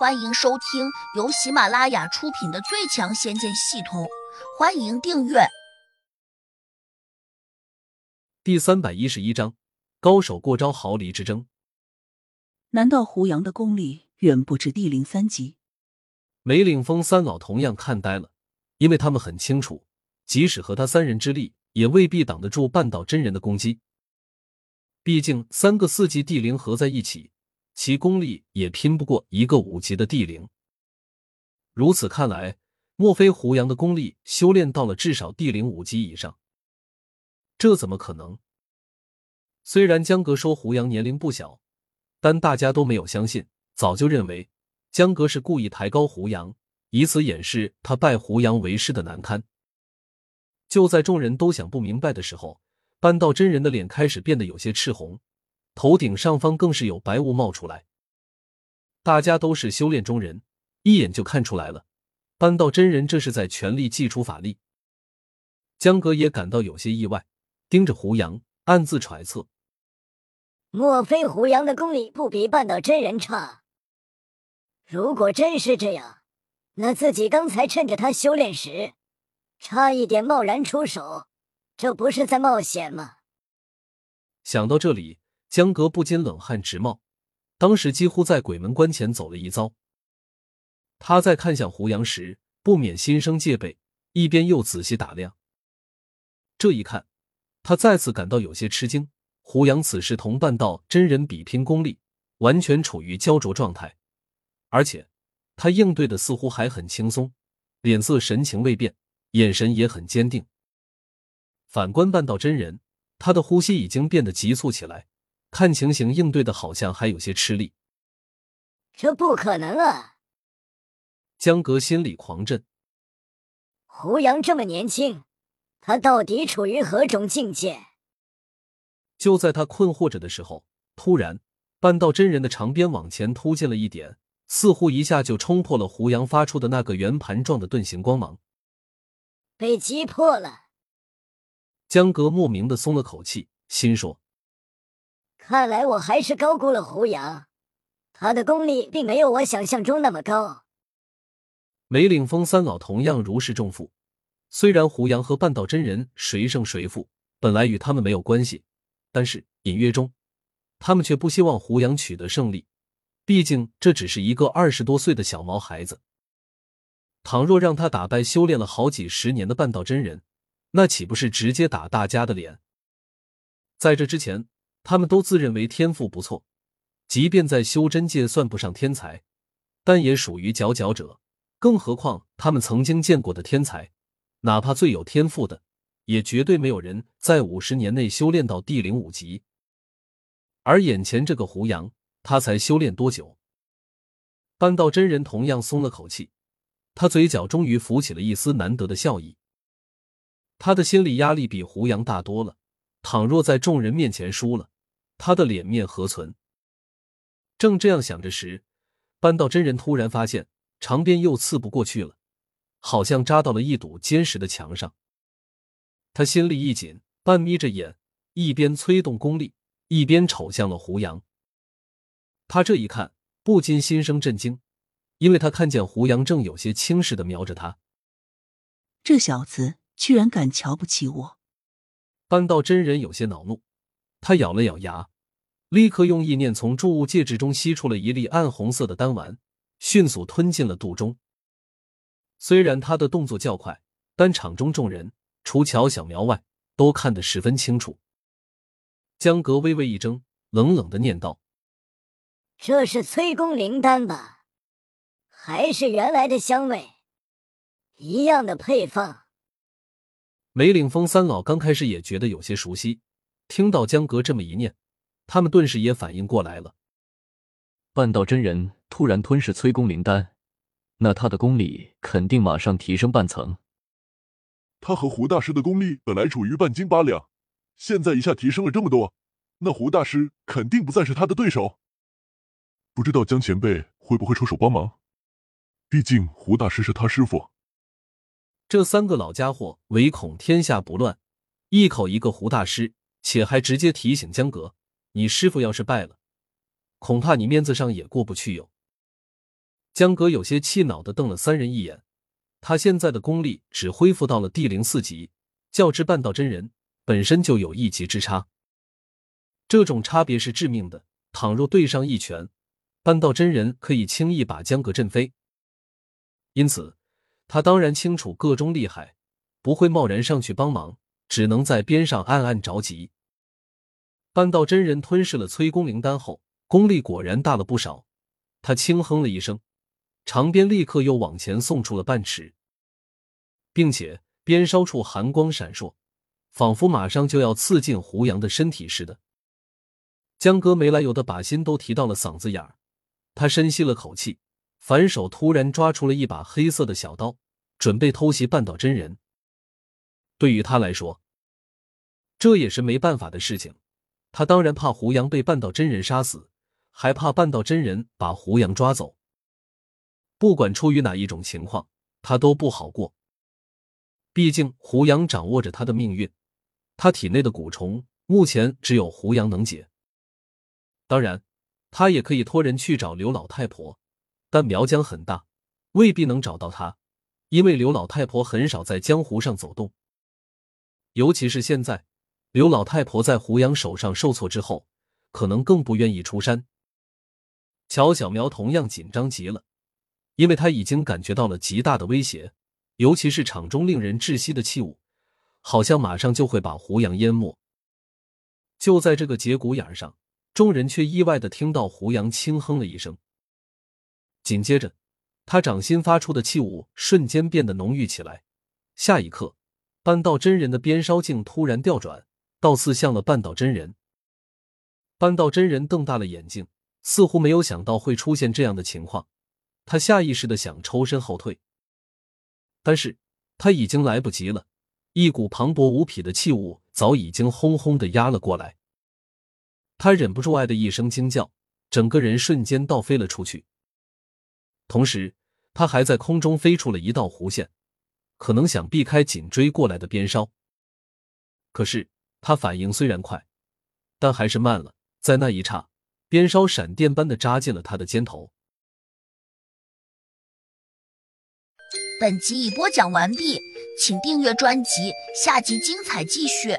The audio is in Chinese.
欢迎收听由喜马拉雅出品的《最强仙剑系统》，欢迎订阅。第三百一十一章，高手过招，毫厘之争。难道胡杨的功力远不止地灵三级？梅岭峰三老同样看呆了，因为他们很清楚，即使和他三人之力，也未必挡得住半岛真人的攻击。毕竟三个四级地灵合在一起。其功力也拼不过一个五级的地灵。如此看来，莫非胡杨的功力修炼到了至少地灵五级以上？这怎么可能？虽然江格说胡杨年龄不小，但大家都没有相信，早就认为江格是故意抬高胡杨，以此掩饰他拜胡杨为师的难堪。就在众人都想不明白的时候，半道真人的脸开始变得有些赤红。头顶上方更是有白雾冒出来，大家都是修炼中人，一眼就看出来了。半道真人这是在全力祭出法力。江哥也感到有些意外，盯着胡杨，暗自揣测：莫非胡杨的功力不比半道真人差？如果真是这样，那自己刚才趁着他修炼时，差一点贸然出手，这不是在冒险吗？想到这里。江格不禁冷汗直冒，当时几乎在鬼门关前走了一遭。他在看向胡杨时，不免心生戒备，一边又仔细打量。这一看，他再次感到有些吃惊。胡杨此时同半道真人比拼功力，完全处于焦灼状态，而且他应对的似乎还很轻松，脸色神情未变，眼神也很坚定。反观半道真人，他的呼吸已经变得急促起来。看情形，应对的好像还有些吃力。这不可能啊！江格心里狂震。胡杨这么年轻，他到底处于何种境界？就在他困惑着的时候，突然，半道真人的长鞭往前突进了一点，似乎一下就冲破了胡杨发出的那个圆盘状的盾形光芒。被击破了。江格莫名的松了口气，心说。看来我还是高估了胡杨，他的功力并没有我想象中那么高。梅岭峰三老同样如释重负。虽然胡杨和半道真人谁胜谁负本来与他们没有关系，但是隐约中，他们却不希望胡杨取得胜利。毕竟这只是一个二十多岁的小毛孩子，倘若让他打败修炼了好几十年的半道真人，那岂不是直接打大家的脸？在这之前。他们都自认为天赋不错，即便在修真界算不上天才，但也属于佼佼者。更何况他们曾经见过的天才，哪怕最有天赋的，也绝对没有人在五十年内修炼到地灵五级。而眼前这个胡杨，他才修炼多久？半道真人同样松了口气，他嘴角终于浮起了一丝难得的笑意。他的心理压力比胡杨大多了。倘若在众人面前输了，他的脸面何存？正这样想着时，扳道真人突然发现长鞭又刺不过去了，好像扎到了一堵坚实的墙上。他心里一紧，半眯着眼，一边催动功力，一边瞅向了胡杨。他这一看，不禁心生震惊，因为他看见胡杨正有些轻视的瞄着他。这小子居然敢瞧不起我！半道真人有些恼怒，他咬了咬牙，立刻用意念从注物戒指中吸出了一粒暗红色的丹丸，迅速吞进了肚中。虽然他的动作较快，但场中众人除乔小苗外，都看得十分清楚。江格微微一怔，冷冷的念道：“这是催宫灵丹吧？还是原来的香味？一样的配方？”梅岭峰三老刚开始也觉得有些熟悉，听到江格这么一念，他们顿时也反应过来了。半道真人突然吞噬催功灵丹，那他的功力肯定马上提升半层。他和胡大师的功力本来处于半斤八两，现在一下提升了这么多，那胡大师肯定不再是他的对手。不知道江前辈会不会出手帮忙？毕竟胡大师是他师傅。这三个老家伙唯恐天下不乱，一口一个胡大师，且还直接提醒江格：“你师傅要是败了，恐怕你面子上也过不去哟。”江阁有些气恼的瞪了三人一眼。他现在的功力只恢复到了地灵四级，较之半道真人本身就有一级之差。这种差别是致命的，倘若对上一拳，半道真人可以轻易把江阁震飞。因此，他当然清楚个中厉害，不会贸然上去帮忙，只能在边上暗暗着急。半道真人吞噬了催功灵丹后，功力果然大了不少。他轻哼了一声。长鞭立刻又往前送出了半尺，并且鞭梢处寒光闪烁，仿佛马上就要刺进胡杨的身体似的。江哥没来由的把心都提到了嗓子眼儿，他深吸了口气，反手突然抓出了一把黑色的小刀，准备偷袭半岛真人。对于他来说，这也是没办法的事情。他当然怕胡杨被半岛真人杀死，还怕半岛真人把胡杨抓走。不管出于哪一种情况，他都不好过。毕竟胡杨掌握着他的命运，他体内的蛊虫目前只有胡杨能解。当然，他也可以托人去找刘老太婆，但苗疆很大，未必能找到他，因为刘老太婆很少在江湖上走动。尤其是现在，刘老太婆在胡杨手上受挫之后，可能更不愿意出山。乔小苗同样紧张极了。因为他已经感觉到了极大的威胁，尤其是场中令人窒息的气雾，好像马上就会把胡杨淹没。就在这个节骨眼上，众人却意外的听到胡杨轻哼了一声，紧接着，他掌心发出的气雾瞬间变得浓郁起来。下一刻，半道真人的鞭梢竟突然调转，倒刺向了半道真人。半道真人瞪大了眼睛，似乎没有想到会出现这样的情况。他下意识的想抽身后退，但是他已经来不及了，一股磅礴无匹的气雾早已经轰轰的压了过来。他忍不住哎的一声惊叫，整个人瞬间倒飞了出去。同时，他还在空中飞出了一道弧线，可能想避开紧追过来的鞭梢。可是他反应虽然快，但还是慢了。在那一刹，鞭梢闪电般的扎进了他的肩头。本集已播讲完毕，请订阅专辑，下集精彩继续。